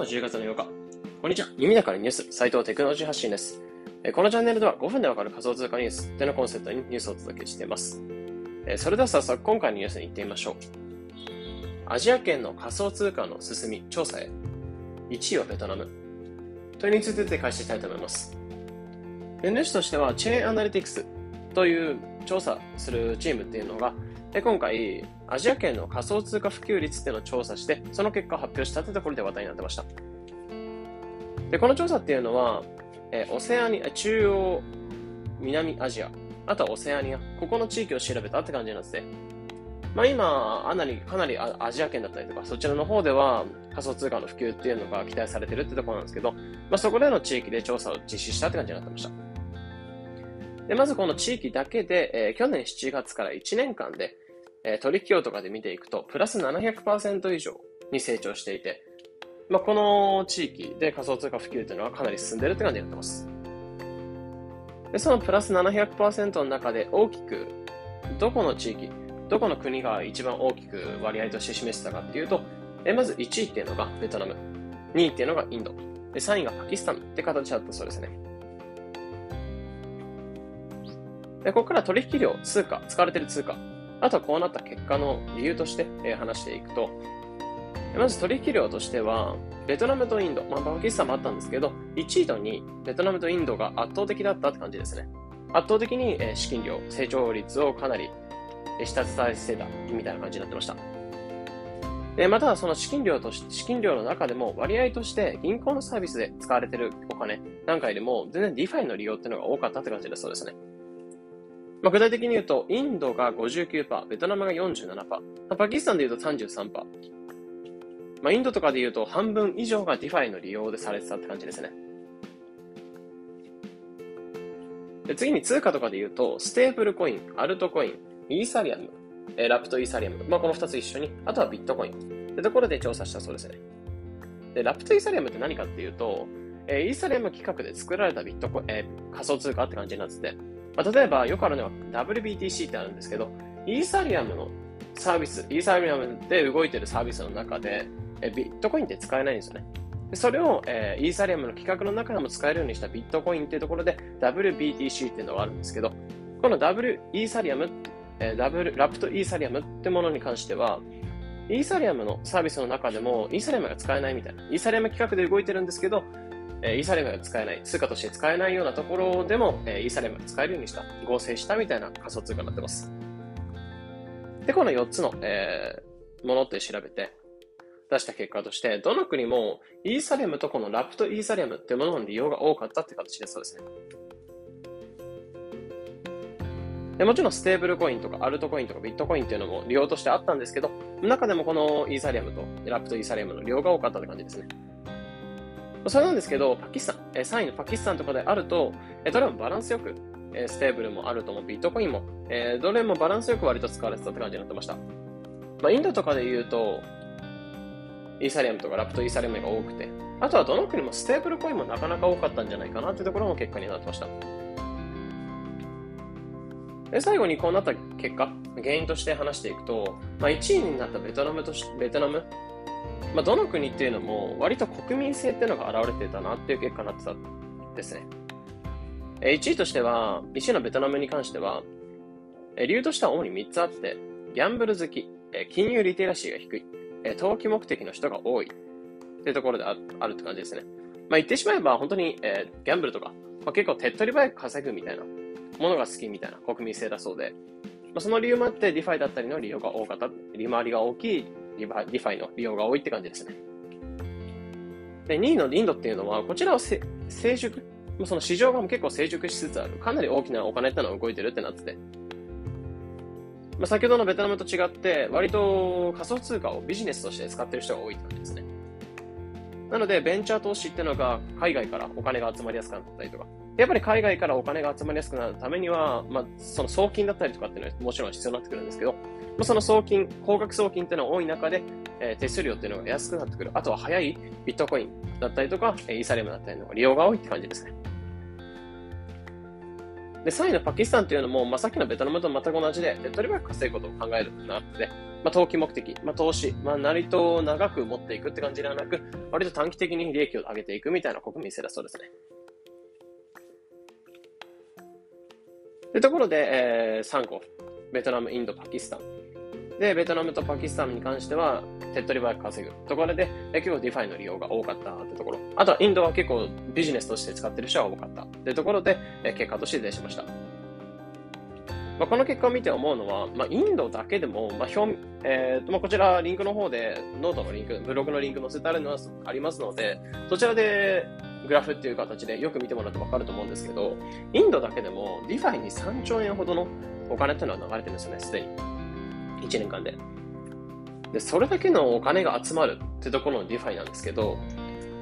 は10月の8日。こんにちは。耳だからニュース、斉藤テクノロジー発信です。このチャンネルでは5分でわかる仮想通貨ニュースというのコンセプトにニュースをお届けしています。それでは早速今回のニュースに行ってみましょう。アジア圏の仮想通貨の進み、調査へ。1位はベトナム。というについて解説したいと思います。主としては、チェーンアナリティクスという調査するチームっていうのが、で今回、アジア圏の仮想通貨普及率っていうのを調査して、その結果を発表したというところで話題になってました。で、この調査っていうのは、えオセアニア、中央、南アジア、あとはオセアニア、ここの地域を調べたって感じなんですね。まあ今、かなり、かなりアジア圏だったりとか、そちらの方では仮想通貨の普及っていうのが期待されてるってところなんですけど、まあそこでの地域で調査を実施したって感じになってました。で、まずこの地域だけで、えー、去年7月から1年間で、えー、取引量とかで見ていくと、プラス700%以上に成長していて、まあ、この地域で仮想通貨普及というのはかなり進んでいるって感じになってます。で、そのプラス700%の中で大きく、どこの地域、どこの国が一番大きく割合として示してたかっていうと、えまず1位っていうのがベトナム、2位っていうのがインド、で3位がパキスタンって形だったそうですね。で、ここから取引量、通貨、使われている通貨、あとはこうなった結果の理由として、え話していくと、まず取引量としては、ベトナムとインド、まあ、パキスタンもあったんですけど、1位と2位、ベトナムとインドが圧倒的だったって感じですね。圧倒的に資金量、成長率をかなり下支えしてたみたいな感じになってました。で、また、その資金量とし、資金量の中でも割合として銀行のサービスで使われてるお金なんかよりも全然 DeFi の利用っていうのが多かったって感じだそうですね。まあ、具体的に言うと、インドが59%、ベトナムが47%、パキスタンで言うと33%。まあ、インドとかで言うと半分以上が DeFi の利用でされてたって感じですね。で次に通貨とかで言うと、ステーブルコイン、アルトコイン、イーサリアム、えラプトイーサリアム、まあ、この2つ一緒に、あとはビットコインってところで調査したそうですね。で、ラプトイーサリアムって何かっていうと、えイーサリアム規格で作られたビットコイン、えー、仮想通貨って感じになってて、まあ、例えばよくあるのは WBTC ってあるんですけど、イーサリアムのサービス、イーサリアムで動いてるサービスの中で、えビットコインって使えないんですよね。でそれを、えー、イーサリアムの規格の中でも使えるようにしたビットコインっていうところで WBTC っていうのがあるんですけど、この W イーサリアム、えー、ダブルラプトイーサリアムってものに関しては、イーサリアムのサービスの中でもイーサリアムが使えないみたいな。イーサリアム規格で動いてるんですけど、えイーサリアムが使えない、通貨として使えないようなところでも、えイーサリアムが使えるようにした、合成したみたいな仮想通貨になってます。で、この4つの、えー、ものって調べて、出した結果として、どの国もイーサリアムとこのラプトイーサリアムっていうものの利用が多かったって形でそうですね。でもちろんステーブルコインとかアルトコインとかビットコインっていうのも利用としてあったんですけど、中でもこのイーサリアムとラプトイーサリアムの利用が多かったって感じですね。それなんですけど、パキスタン、え3位のパキスタンとかであると、えどれもバランスよく、えステーブルもアルトも、ビットコインも、えどれもバランスよく割と使われてたって感じになってました。まあ、インドとかで言うと、イーサリアムとかラプトイーサリアムが多くて、あとはどの国もステーブルコインもなかなか多かったんじゃないかなっていうところも結果になってました。で最後にこうなった結果、原因として話していくと、まあ、1位になったベトナムとし、ベトナムまあ、どの国っていうのも割と国民性っていうのが現れてたなっていう結果になってたんですね。1位としては、1位のベトナムに関しては、理由としては主に3つあって、ギャンブル好き、金融リテラシーが低い、投機目的の人が多いっていうところであるって感じですね。まあ、言ってしまえば本当に、えー、ギャンブルとか、まあ、結構手っ取り早く稼ぐみたいなものが好きみたいな国民性だそうで、まあ、その理由もあって DeFi だったりの利用が多かった、利回りが大きいリファイの利用が多いって感じですね。で、2位のインドっていうのは、こちらは成熟、その市場が結構成熟しつつある、かなり大きなお金ってのが動いてるってなってて、まあ、先ほどのベトナムと違って、割と仮想通貨をビジネスとして使ってる人が多いって感じですね。なので、ベンチャー投資っていうのが海外からお金が集まりやすくなったりとか、やっぱり海外からお金が集まりやすくなるためには、まあ、その送金だったりとかっていうのはもちろん必要になってくるんですけど、まあ、その送金、高額送金っていうのが多い中で、えー、手数料っていうのが安くなってくる。あとは早いビットコインだったりとか、イーサリアムだったりの利用が多いって感じですね。で、3位のパキスタンというのも、まあ、さっきのベトナムと全く同じで、手っ取り早く稼ぐことを考えるってなって、まあ、投機目的、まあ、投資、まあ、なりと長く持っていくって感じではなく、割と短期的に利益を上げていくみたいな国民性だそうですね。というところで、えー、3個。ベトナム、インド、パキスタン。で、ベトナムとパキスタンに関しては、手っ取り早く稼ぐところで、え結構 DeFi の利用が多かったってところ。あとはインドは結構ビジネスとして使ってる人が多かったってところで、え結果として出しました。まあ、この結果を見て思うのは、まあ、インドだけでも、まあ表えーまあ、こちらリンクの方でノートのリンク、ブログのリンク載せてあるのはありますので、そちらでグラフっていう形でよく見てもらうと分かると思うんですけど、インドだけでも DeFi に3兆円ほどのお金っていうのは流れてるんですよね、すでに。1年間で。で、それだけのお金が集まるってところの DeFi なんですけど、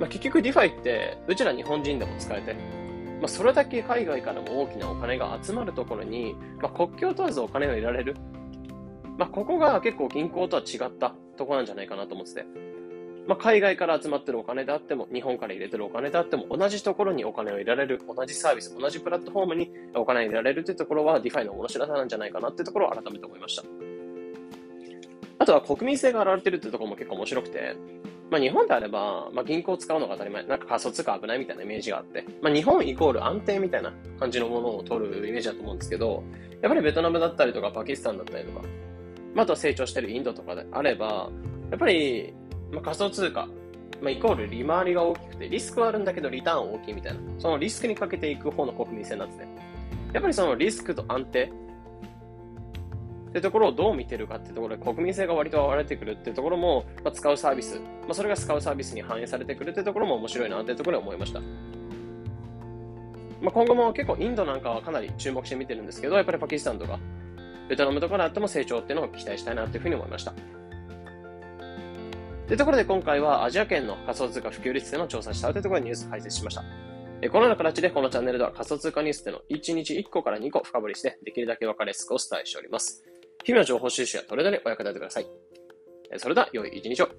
まあ、結局 DeFi ってうちら日本人でも使えて、まあ、それだけ海外からも大きなお金が集まるところに、まあ、国境問わずお金を入れられる。まあ、ここが結構銀行とは違ったとこなんじゃないかなと思ってて。まあ、海外から集まってるお金であっても、日本から入れてるお金であっても、同じところにお金を入れられる、同じサービス、同じプラットフォームにお金を入れられるっていうところは、 DeFi の面白さなんじゃないかなっていうところを改めて思いました。あとは国民性が現れてるってところも結構面白くて、まあ、日本であれば、まあ、銀行を使うのが当たり前。なんか仮想通貨危ないみたいなイメージがあって、まあ、日本イコール安定みたいな感じのものを取るイメージだと思うんですけど、やっぱりベトナムだったりとかパキスタンだったりとか、まあ、あとは成長してるインドとかであれば、やっぱり、まあ、仮想通貨、まあ、イコール利回りが大きくて、リスクはあるんだけどリターン大きいみたいな、そのリスクにかけていく方の国民性なんですね。やっぱりそのリスクと安定、ってところをどう見てるかっていうところで国民性が割と割れてくるっていうところも、まあ、使うサービス、まあ、それが使うサービスに反映されてくるっていうところも面白いなっていうところで思いました。まあ、今後も結構インドなんかはかなり注目して見てるんですけど、やっぱりパキスタンとかベトナムとかであっても成長っていうのを期待したいなっていうふうに思いました。というところで今回はアジア圏の仮想通貨普及率での調査したというところでニュース解説しました。このような形でこのチャンネルでは仮想通貨ニュースでの1日1個から2個深掘りしてできるだけ分かりやすくお伝えしております。日々の情報収集やトレードにお役立てください。それでは、良い一日を。